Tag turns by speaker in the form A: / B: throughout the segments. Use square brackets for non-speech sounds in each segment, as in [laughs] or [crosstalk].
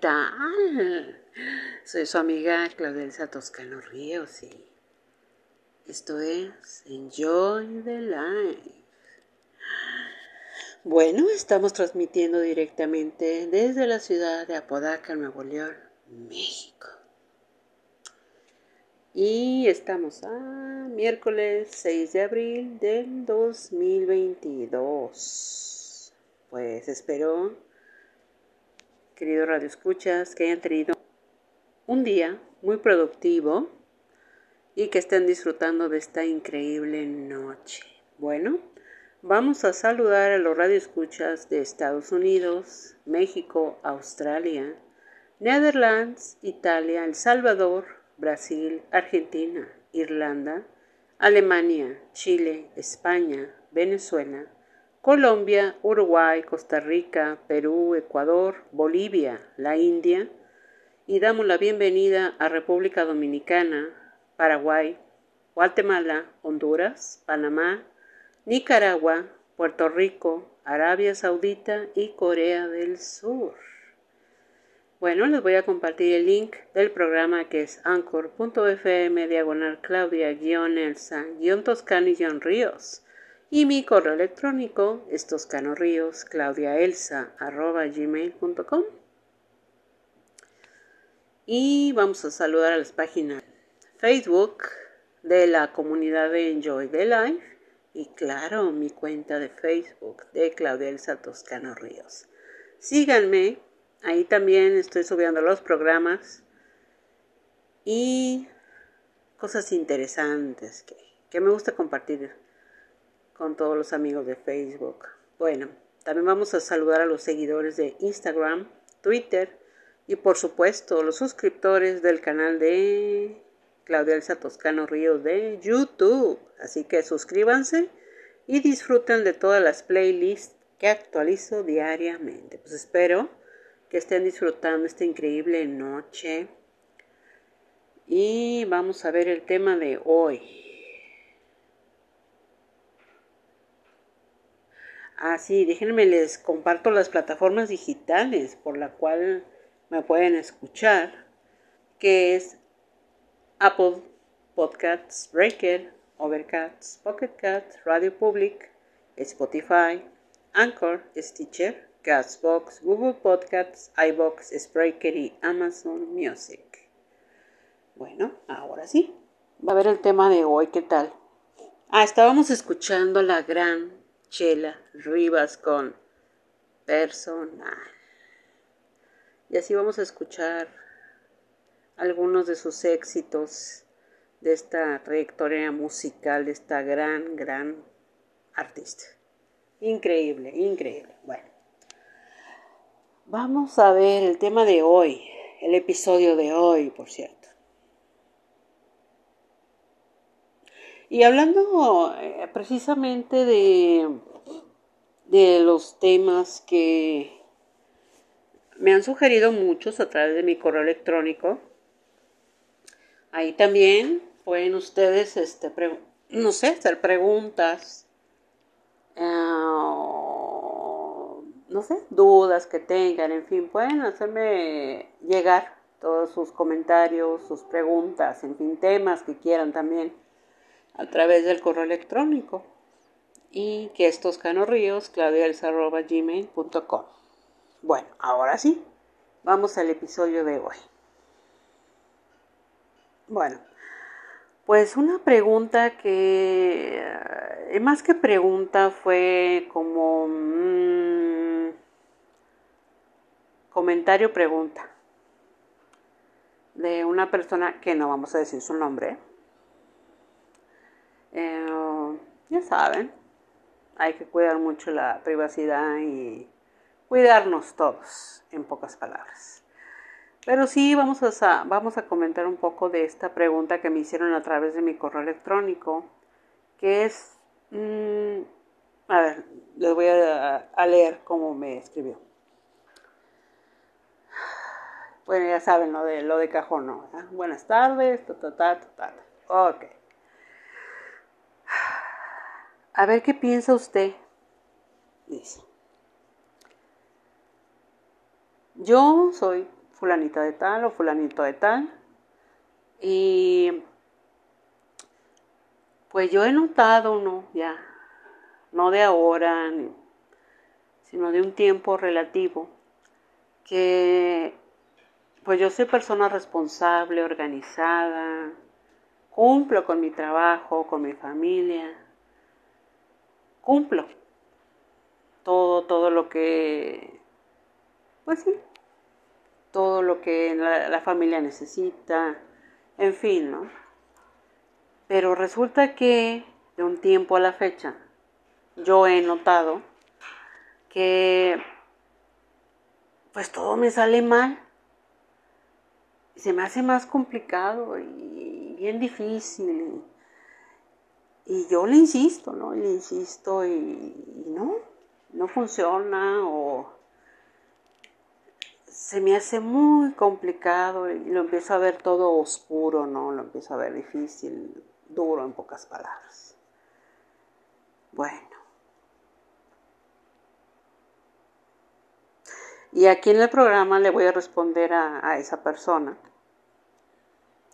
A: tal? Soy su amiga Claudelsa Toscano Ríos y esto es Enjoy the Life. Bueno, estamos transmitiendo directamente desde la ciudad de Apodaca, Nuevo León, México. Y estamos a miércoles 6 de abril del 2022. Pues espero queridos Radio Escuchas, que hayan tenido un día muy productivo y que estén disfrutando de esta increíble noche. Bueno, vamos a saludar a los Radio Escuchas de Estados Unidos, México, Australia, Netherlands, Italia, El Salvador, Brasil, Argentina, Irlanda, Alemania, Chile, España, Venezuela, Colombia, Uruguay, Costa Rica, Perú, Ecuador, Bolivia, la India y damos la bienvenida a República Dominicana, Paraguay, Guatemala, Honduras, Panamá, Nicaragua, Puerto Rico, Arabia Saudita y Corea del Sur. Bueno, les voy a compartir el link del programa que es anchor.fm diagonal claudia-elsa-toscano-ríos y mi correo electrónico es toscanoríos gmail.com y vamos a saludar a las páginas Facebook de la comunidad de Enjoy the Life y claro mi cuenta de Facebook de Claudia Elsa Toscano Ríos. Síganme ahí también estoy subiendo los programas y cosas interesantes que, que me gusta compartir con todos los amigos de Facebook. Bueno, también vamos a saludar a los seguidores de Instagram, Twitter y por supuesto los suscriptores del canal de Claudia Elsa Toscano Ríos de YouTube. Así que suscríbanse y disfruten de todas las playlists que actualizo diariamente. Pues espero que estén disfrutando esta increíble noche Y vamos a ver el tema de hoy. Ah, sí, déjenme les comparto las plataformas digitales por la cual me pueden escuchar, que es Apple Podcasts, Breaker, Overcast, Pocket Cats, Radio Public, Spotify, Anchor, Stitcher, Castbox, Google Podcasts, iBox, Spreaker y Amazon Music. Bueno, ahora sí. Va a ver el tema de hoy, ¿qué tal? Ah, estábamos escuchando la gran Chela Rivas con Personal. Y así vamos a escuchar algunos de sus éxitos de esta trayectoria musical de esta gran, gran artista. Increíble, increíble. Bueno, vamos a ver el tema de hoy, el episodio de hoy, por cierto. Y hablando eh, precisamente de, de los temas que me han sugerido muchos a través de mi correo electrónico, ahí también pueden ustedes, este, no sé, hacer preguntas, eh, no sé, dudas que tengan, en fin, pueden hacerme llegar todos sus comentarios, sus preguntas, en fin, temas que quieran también a través del correo electrónico y que estos canorríos, gmail.com Bueno, ahora sí, vamos al episodio de hoy. Bueno, pues una pregunta que, eh, más que pregunta, fue como un comentario pregunta de una persona que no vamos a decir su nombre. Eh, ya saben, hay que cuidar mucho la privacidad y cuidarnos todos, en pocas palabras. Pero sí, vamos a, vamos a comentar un poco de esta pregunta que me hicieron a través de mi correo electrónico, que es, mm, a ver, les voy a, leer cómo me escribió. Bueno, ya saben lo de, lo de cajón, ¿no? Buenas tardes, ta, ta, ta, ta, Ok. A ver qué piensa usted. Yo soy fulanita de tal o fulanito de tal. Y pues yo he notado, ¿no? Ya, no de ahora, sino de un tiempo relativo, que pues yo soy persona responsable, organizada, cumplo con mi trabajo, con mi familia, cumplo todo, todo lo que, pues sí, todo lo que la, familia necesita, en fin, ¿no? Pero resulta que de un tiempo a la fecha yo he notado que pues todo me sale mal. Se me hace más complicado y bien difícil. Y, yo le insisto, ¿no? Le insisto y, no, no funciona o se me hace muy complicado y lo empiezo a ver todo oscuro, ¿no? Lo empiezo a ver difícil, duro en pocas palabras. Bueno. Y aquí en el programa le voy a responder a, a esa persona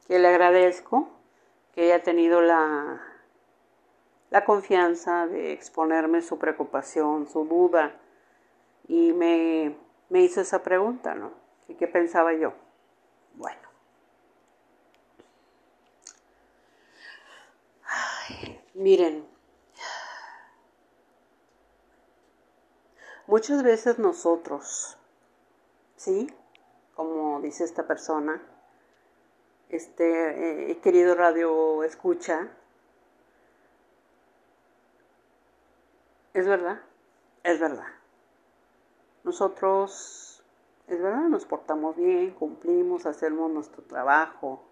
A: que le agradezco que haya tenido la, la confianza de exponerme su preocupación, su duda y me me hizo esa pregunta, ¿no? ¿Y qué pensaba yo? Bueno. miren, muchas veces nosotros, ¿sí? Como dice esta persona, este eh, querido radio escucha, es verdad, es verdad. Nosotros, es verdad, nos portamos bien, cumplimos, hacemos nuestro trabajo.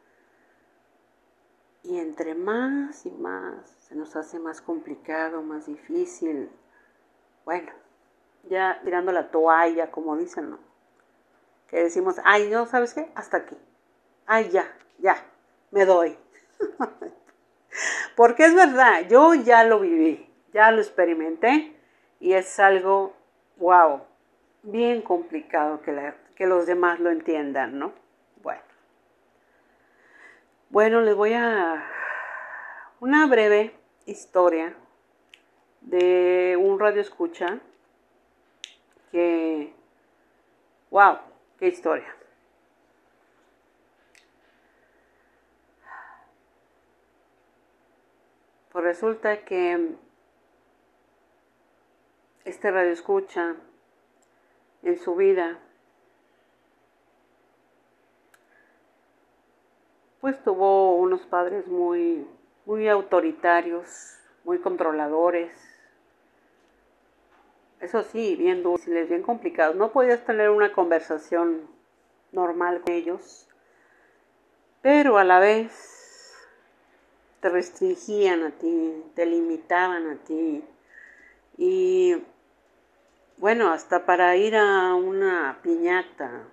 A: Y entre más y más se nos hace más complicado, más difícil. Bueno, ya tirando la toalla, como dicen, ¿no? Que decimos, ay, no, ¿sabes qué? Hasta aquí. Ay, ya, ya, me doy. [laughs] Porque es verdad, yo ya lo viví, ya lo experimenté y es algo, wow, bien complicado que, los demás lo entiendan, ¿no? Bueno. Bueno, les voy a una breve historia de un radio escucha que, wow, qué historia. Pues resulta que este radio escucha en su vida pues tuvo unos padres muy muy autoritarios, muy controladores. Eso sí, bien dulces, bien complicados. No podías tener una conversación normal con ellos, pero a la vez te restringían a ti, te limitaban a ti. Y bueno, hasta para ir a una piñata,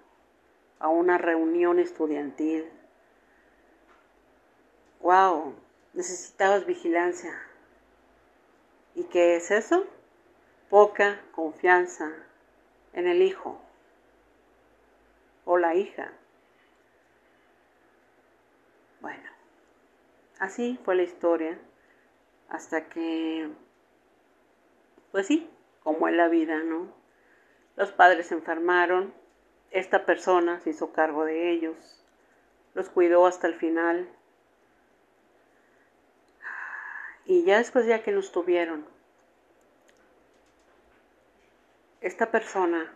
A: a una reunión estudiantil. Wow, necesitabas vigilancia. ¿Y qué es eso? Poca confianza en el hijo o la hija. Bueno, así fue la historia hasta que, pues sí, como en la vida, ¿no? Los padres se enfermaron, esta persona se hizo cargo de ellos, los cuidó hasta el final y ya después ya que nos tuvieron, esta persona,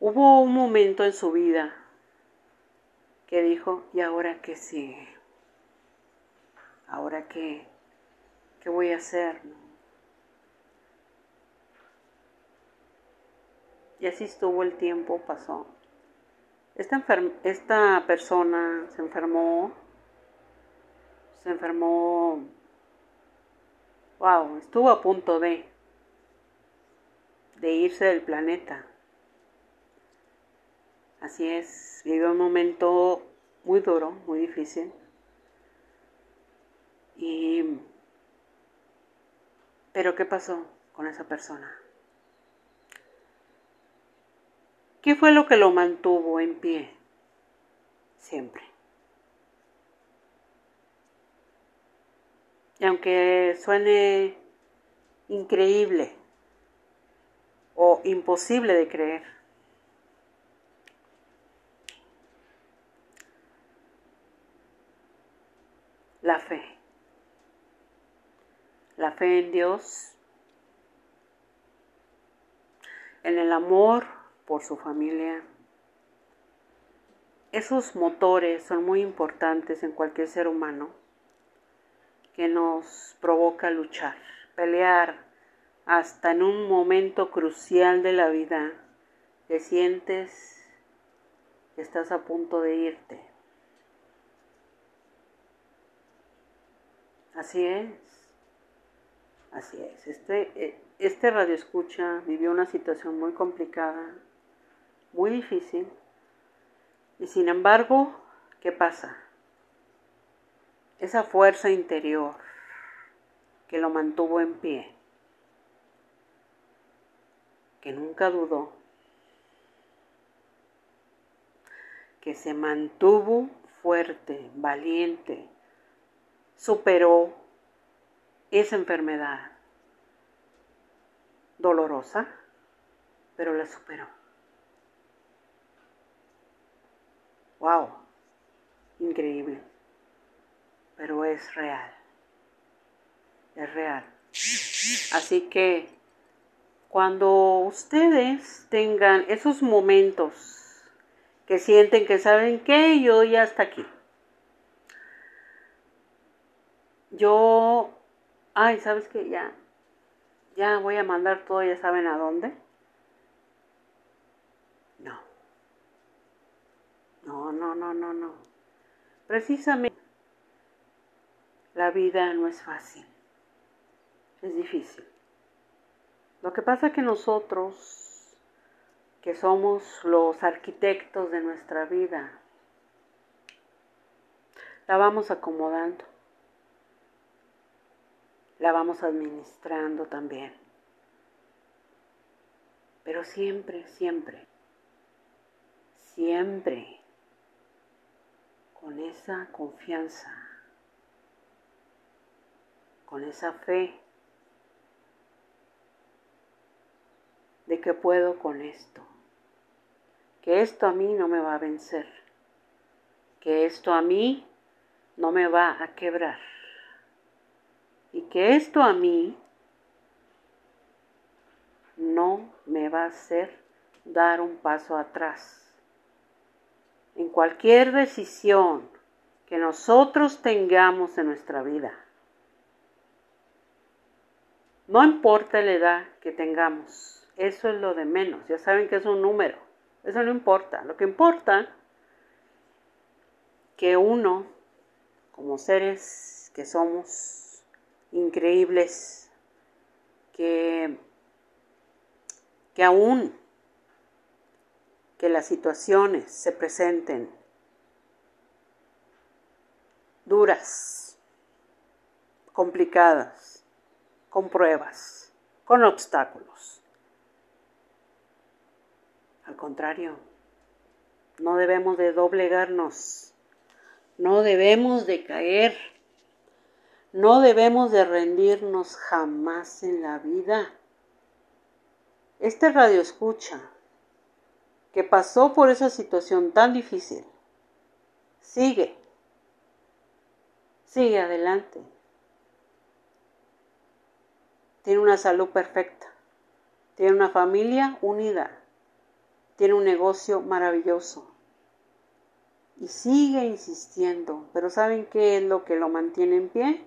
A: hubo un momento en su vida que dijo, ¿y ahora qué sigue? ¿Ahora qué, qué voy a hacer? Y así estuvo el tiempo, pasó. Esta, persona se enfermó, se enfermó, wow, estuvo a punto de, de irse del planeta. Así es, vivió un momento muy duro, muy difícil. Y, pero ¿qué pasó con esa persona? ¿Qué fue lo que lo mantuvo en pie? Siempre. Y aunque suene increíble o imposible de creer, la fe. La fe en Dios, en el amor por su familia. Esos motores son muy importantes en cualquier ser humano que nos provoca luchar, pelear hasta en un momento crucial de la vida que sientes que estás a punto de irte. Así es, así es. Este, eh, este radio escucha vivió una situación muy complicada, muy difícil, y sin embargo, ¿qué pasa? esa fuerza interior que lo mantuvo en pie, que nunca dudó, que se mantuvo fuerte, valiente, superó esa enfermedad dolorosa, pero la superó. ¡Wow! Increíble pero es real. Es real. Así que cuando ustedes tengan esos momentos que sienten que saben que yo ya está aquí. Yo, ay, ¿sabes qué? Ya, ya voy a mandar todo, ya saben a dónde. No. No, no, no, no, no. Precisamente la vida no es fácil, es difícil. Lo que pasa es que nosotros, que somos los arquitectos de nuestra vida, la vamos acomodando, la vamos administrando también. Pero siempre, siempre, siempre con esa confianza, con esa fe de que puedo con esto, que esto a mí no me va a vencer, que esto a mí no me va a quebrar y que esto a mí no me va a hacer dar un paso atrás. En cualquier decisión que nosotros tengamos en nuestra vida, no importa la edad que tengamos, eso es lo de menos. Ya saben que es un número. Eso no importa. Lo que importa que uno, como seres que somos increíbles, que, que aún que las situaciones se presenten duras, complicadas, con pruebas, con obstáculos. Al contrario, no debemos de doblegarnos, no debemos de caer, no debemos de rendirnos jamás en la vida. Este radio escucha que pasó por esa situación tan difícil, sigue, sigue adelante. Tiene una salud perfecta, tiene una familia unida tiene un negocio maravilloso y sigue insistiendo. Pero ¿saben qué es lo que lo mantiene en pie?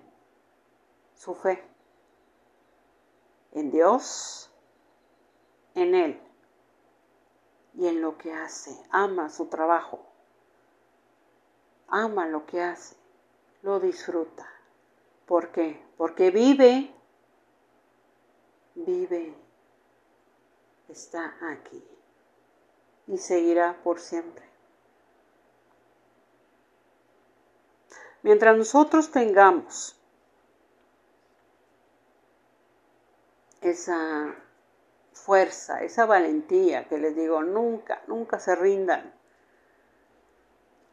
A: Su fe. En Dios, en Él y en lo que hace. Ama su trabajo. Ama lo que hace. Lo disfruta. ¿Por qué? Porque vive, vive, está aquí y seguirá por siempre. Mientras nosotros tengamos esa fuerza, esa valentía que les digo, nunca, nunca se rindan.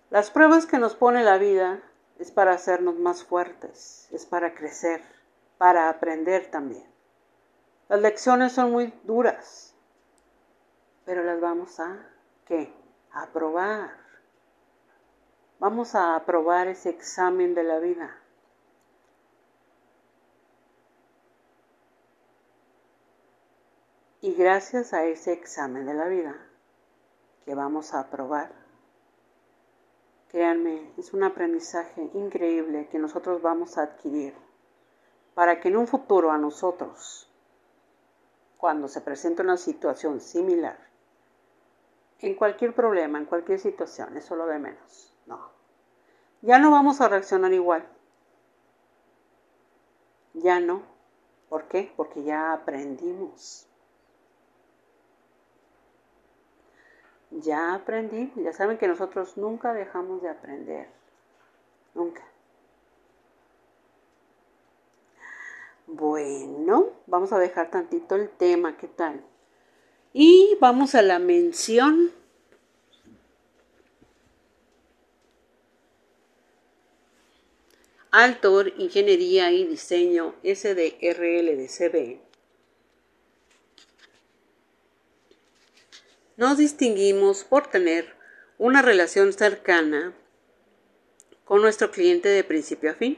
A: Las pruebas que nos pone la vida es para hacernos más fuertes, es para crecer, para aprender también. Las lecciones son muy duras, pero las vamos a, ¿qué? A aprobar. Vamos a aprobar ese examen de la vida. Y gracias a ese examen de la vida que vamos a aprobar, créanme, es un aprendizaje increíble que nosotros vamos a adquirir para que en un futuro a nosotros, cuando se presente una situación similar, en cualquier problema, en cualquier situación, eso lo de menos. No. Ya no vamos a reaccionar igual. Ya no. ¿Por qué? Porque ya aprendimos. Ya aprendí. Ya saben que nosotros nunca dejamos de aprender. Nunca. Bueno, vamos a dejar tantito el tema. ¿Qué tal? Y vamos a la mención. Altor, Ingeniería y Diseño SDRLDCB. Nos distinguimos por tener una relación cercana con nuestro cliente de principio a fin.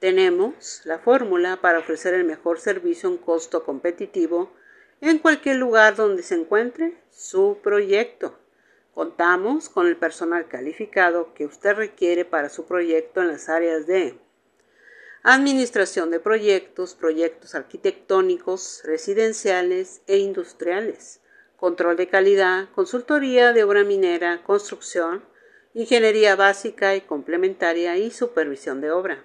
A: Tenemos la fórmula para ofrecer el mejor servicio en costo competitivo en cualquier lugar donde se encuentre su proyecto. Contamos con el personal calificado que usted requiere para su proyecto en las áreas de administración de proyectos, proyectos arquitectónicos, residenciales e industriales, control de calidad, consultoría de obra minera, construcción, ingeniería básica y complementaria y supervisión de obra.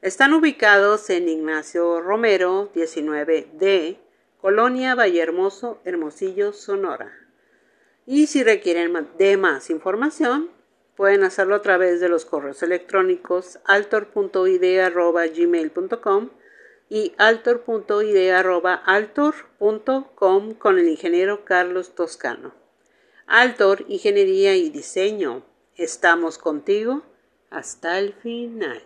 A: Están ubicados en Ignacio Romero 19D Colonia Vallehermoso, Hermosillo, Sonora. Y si requieren de más información, pueden hacerlo a través de los correos electrónicos altor.idea.gmail.com y altor.idea.altor.com con el ingeniero Carlos Toscano. Altor, Ingeniería y Diseño. Estamos contigo hasta el final.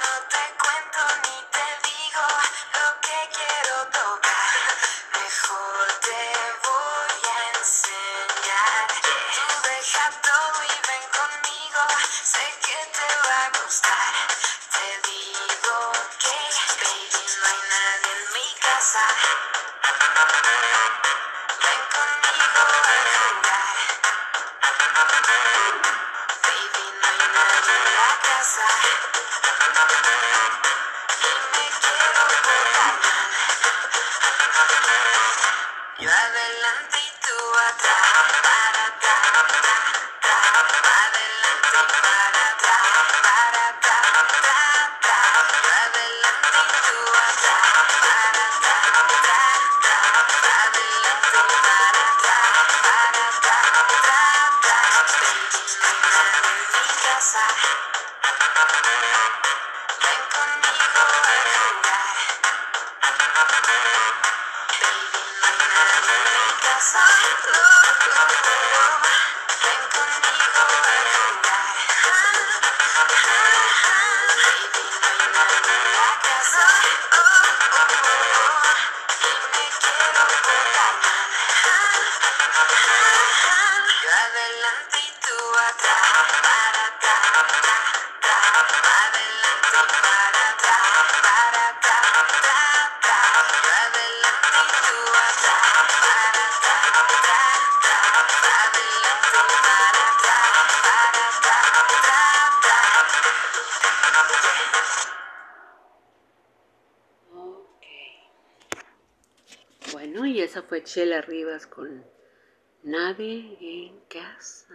B: Casa. No
A: Chela Rivas con Nadie en casa.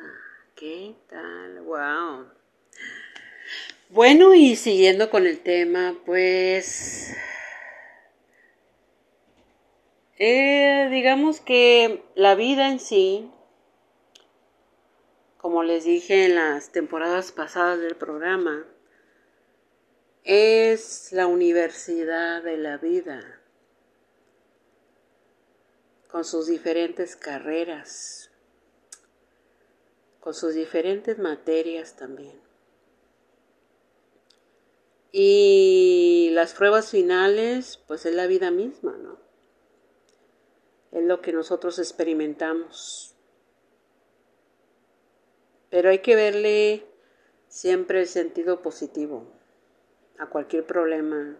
A: ¿Qué tal? Wow. Bueno, y siguiendo con el tema, pues... eh, digamos que la vida en sí, como les dije en las temporadas pasadas del programa, es la universidad de la vida, con sus diferentes carreras, con sus diferentes materias también. Y las pruebas finales, pues es la vida misma, ¿no? Es lo que nosotros experimentamos. Pero hay que verle siempre el sentido positivo a cualquier problema,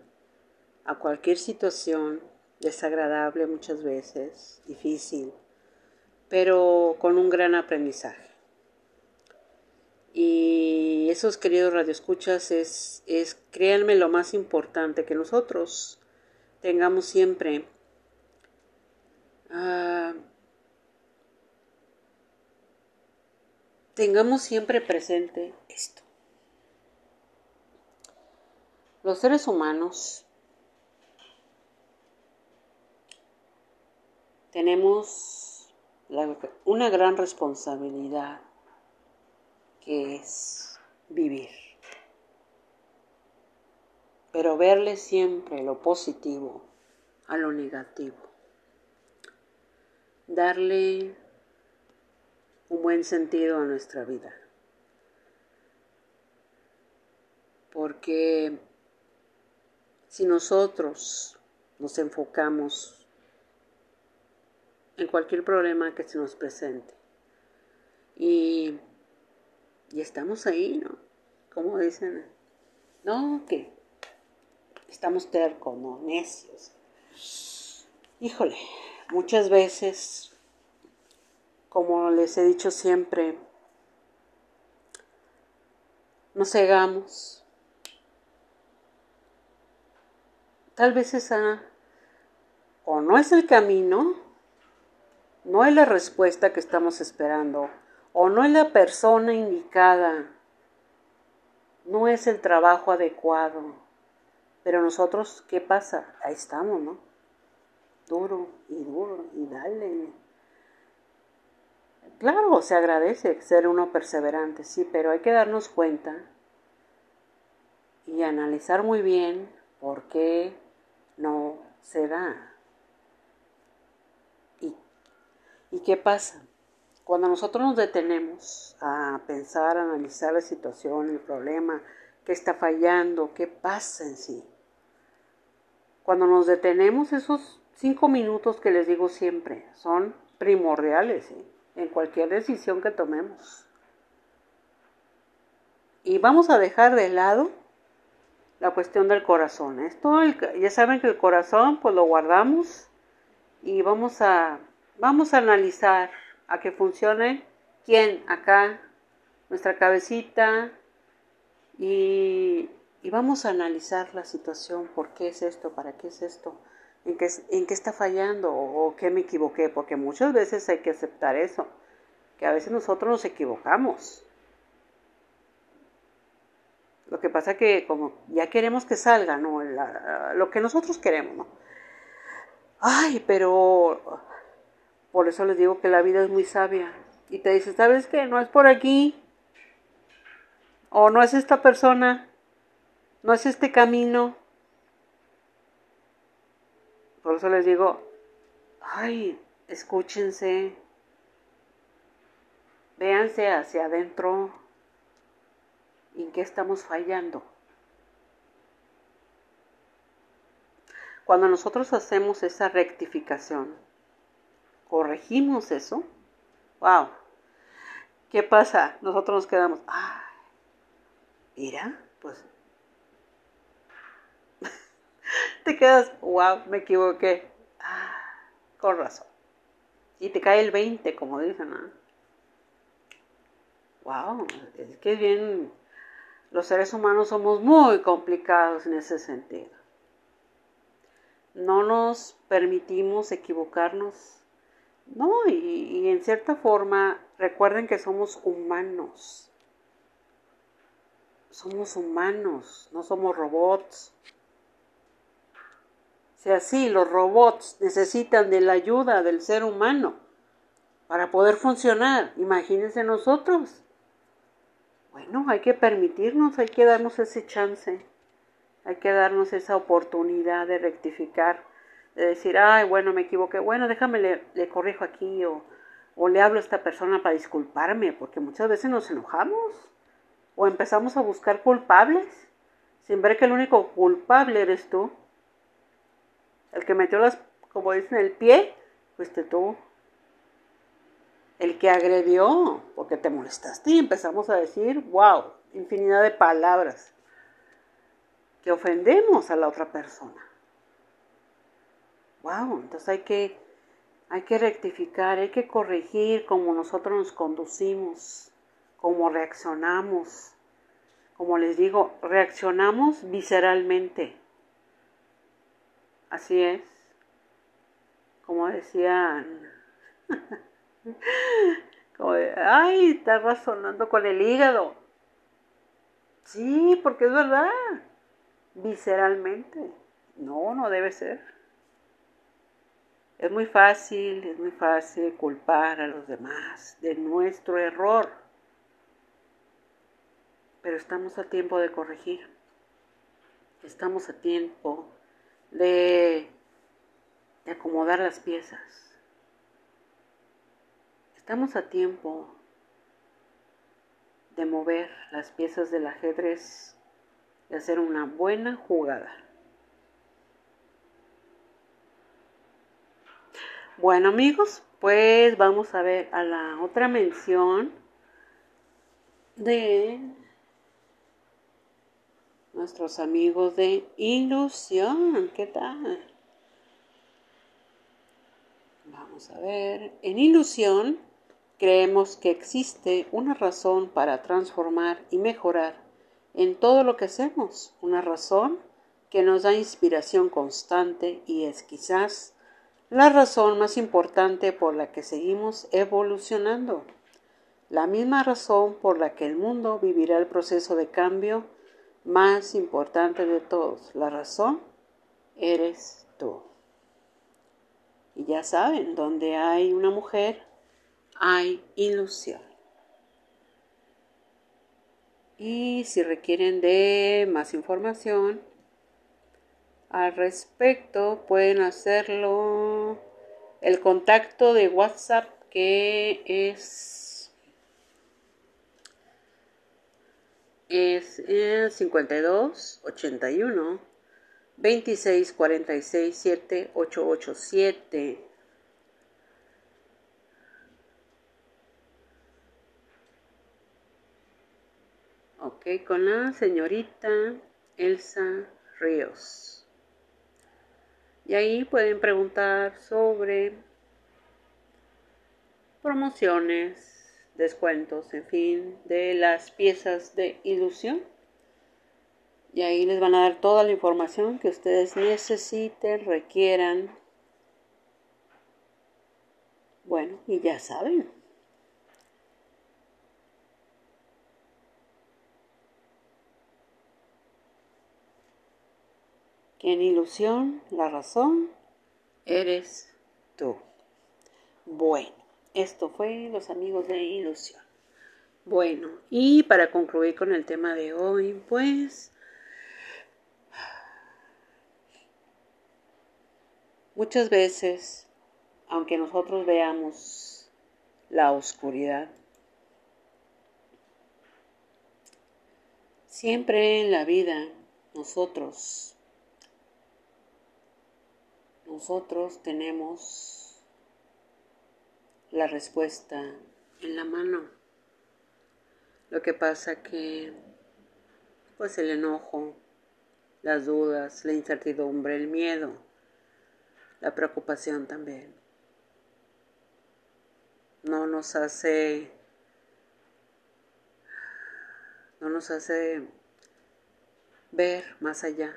A: a cualquier situación desagradable muchas veces, difícil, pero con un gran aprendizaje. Y esos queridos radioescuchas es, es, créanme, lo más importante que nosotros tengamos siempre ah, tengamos siempre presente esto. Los seres humanos tenemos una gran responsabilidad que es vivir. Pero verle siempre lo positivo a lo negativo. darle un buen sentido a nuestra vida. Porque si nosotros nos enfocamos en cualquier problema que se nos presente y, y estamos ahí, ¿no? Como dicen, no, que estamos tercos, no, necios. Híjole, muchas veces, como les he dicho siempre, nos cegamos. Tal vez esa o no es el camino, no es la respuesta que estamos esperando, o no es la persona indicada, no es el trabajo adecuado. Pero nosotros, ¿qué pasa? Ahí estamos, ¿no? duro y duro y dale. Claro, se agradece ser uno perseverante, sí, pero hay que darnos cuenta y analizar muy bien por qué no se da. ¿Y, ¿Y qué pasa? Cuando nosotros nos detenemos a pensar, a analizar la situación, el problema, qué está fallando, qué pasa en sí, cuando nos detenemos esos cinco minutos que les digo siempre son primordiales en cualquier decisión que tomemos. Y vamos a dejar de lado la cuestión del corazón. Esto, ya saben que el corazón pues lo guardamos y vamos a, vamos a analizar a que funcione. Quién acá, nuestra cabecita. Y, y vamos a analizar la situación, por qué es esto, para qué es esto en qué, en qué está fallando o qué me equivoqué, porque muchas veces hay que aceptar eso, que a veces nosotros nos equivocamos. Lo que pasa que como ya queremos que salga, ¿no? lo que nosotros queremos, ¿no? Ay, pero por eso les digo que la vida es muy sabia. Y te dice, ¿sabes qué? No es por aquí. O no es esta persona. No es este camino. Por eso les digo, ay, escúchense, véanse hacia adentro, en qué estamos fallando. Cuando nosotros hacemos esa rectificación, corregimos eso, wow, ¿qué pasa? Nosotros nos quedamos, ay, mira, pues [laughs] te quedas, wow, me equivoqué. Ah, con razón. Y te cae el 20, como dicen, ¿no? Wow, es que bien, los seres humanos somos muy complicados en ese sentido. No nos permitimos equivocarnos. No, y, en cierta forma, recuerden que somos humanos. Somos humanos, no somos robots. Si así los robots necesitan de la ayuda del ser humano para poder funcionar, imagínense nosotros. Bueno, hay que permitirnos, hay que darnos ese chance, hay que darnos esa oportunidad de rectificar, de decir, ay, bueno, me equivoqué, bueno, déjame, le, corrijo aquí o, o le hablo a esta persona para disculparme, porque muchas veces nos enojamos o empezamos a buscar culpables sin ver que el único culpable eres tú. El que metió las, como dicen, el pie, fuiste tú. El que agredió, porque te molestaste y empezamos a decir, wow, infinidad de palabras que ofendemos a la otra persona. Wow, entonces hay que, hay que rectificar, hay que corregir cómo nosotros nos conducimos, cómo reaccionamos. Como les digo, reaccionamos visceralmente. Así es. Como decían. [laughs] Ay, está razonando con el hígado. Sí, porque es verdad. Visceralmente. No, no debe ser. Es muy fácil, es muy fácil culpar a los demás de nuestro error. Pero estamos a tiempo de corregir. Estamos a tiempo de, acomodar las piezas. Estamos a tiempo de mover las piezas del ajedrez y hacer una buena jugada. Bueno amigos, pues vamos a ver a la otra mención de nuestros amigos de ilusión. ¿Qué tal? Vamos a ver. En ilusión creemos que existe una razón para transformar y mejorar en todo lo que hacemos. Una razón que nos da inspiración constante y es quizás la razón más importante por la que seguimos evolucionando. La misma razón por la que el mundo vivirá el proceso de cambio más importante de todos. La razón eres tú. Y ya saben, donde hay una mujer, hay ilusión. Y si requieren de más información al respecto, pueden hacerlo. El contacto de WhatsApp que es es el 52 81 26 46 7 887. Ok, con la señorita Elsa. Y ahí pueden preguntar sobre promociones, descuentos, en fin, de las piezas de ilusión. Y ahí les van a dar toda la información que ustedes necesiten, requieran. Bueno, y ya saben. En ilusión, la razón, eres tú. Bueno. Esto fue los amigos de ilusión. Bueno, y para concluir con el tema de hoy, pues muchas veces, aunque nosotros veamos la oscuridad, siempre en la vida nosotros, nosotros tenemos la respuesta en la mano. Lo que pasa que pues el enojo, las dudas, la incertidumbre, el miedo, la preocupación también no nos hace no nos hace ver más allá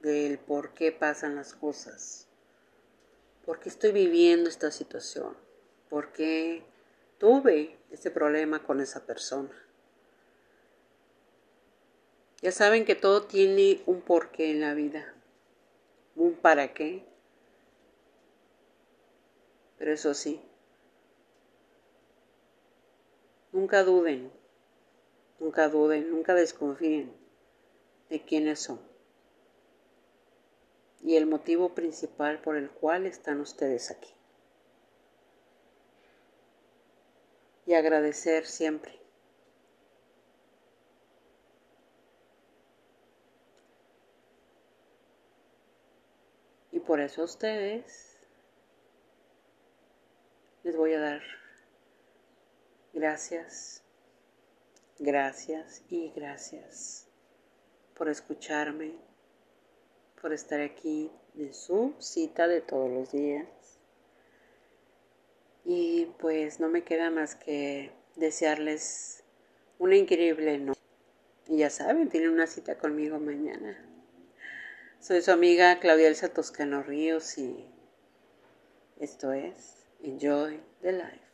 A: del por qué pasan las cosas. ¿Por qué estoy viviendo esta situación? porque tuve ese problema con esa persona. Ya saben que todo tiene un porqué en la vida, un para qué. Pero eso sí, nunca duden, nunca duden, nunca desconfíen de quiénes son y el motivo principal por el cual están ustedes aquí. y agradecer siempre. Y por eso a ustedes les voy a dar gracias, gracias y gracias por escucharme, por estar aquí en su cita de todos los días y pues no me queda más que desearles una increíble noche. Y ya saben, tienen una cita conmigo mañana. Soy su amiga Claudia Elsa Toscano Ríos y esto es Enjoy the Life.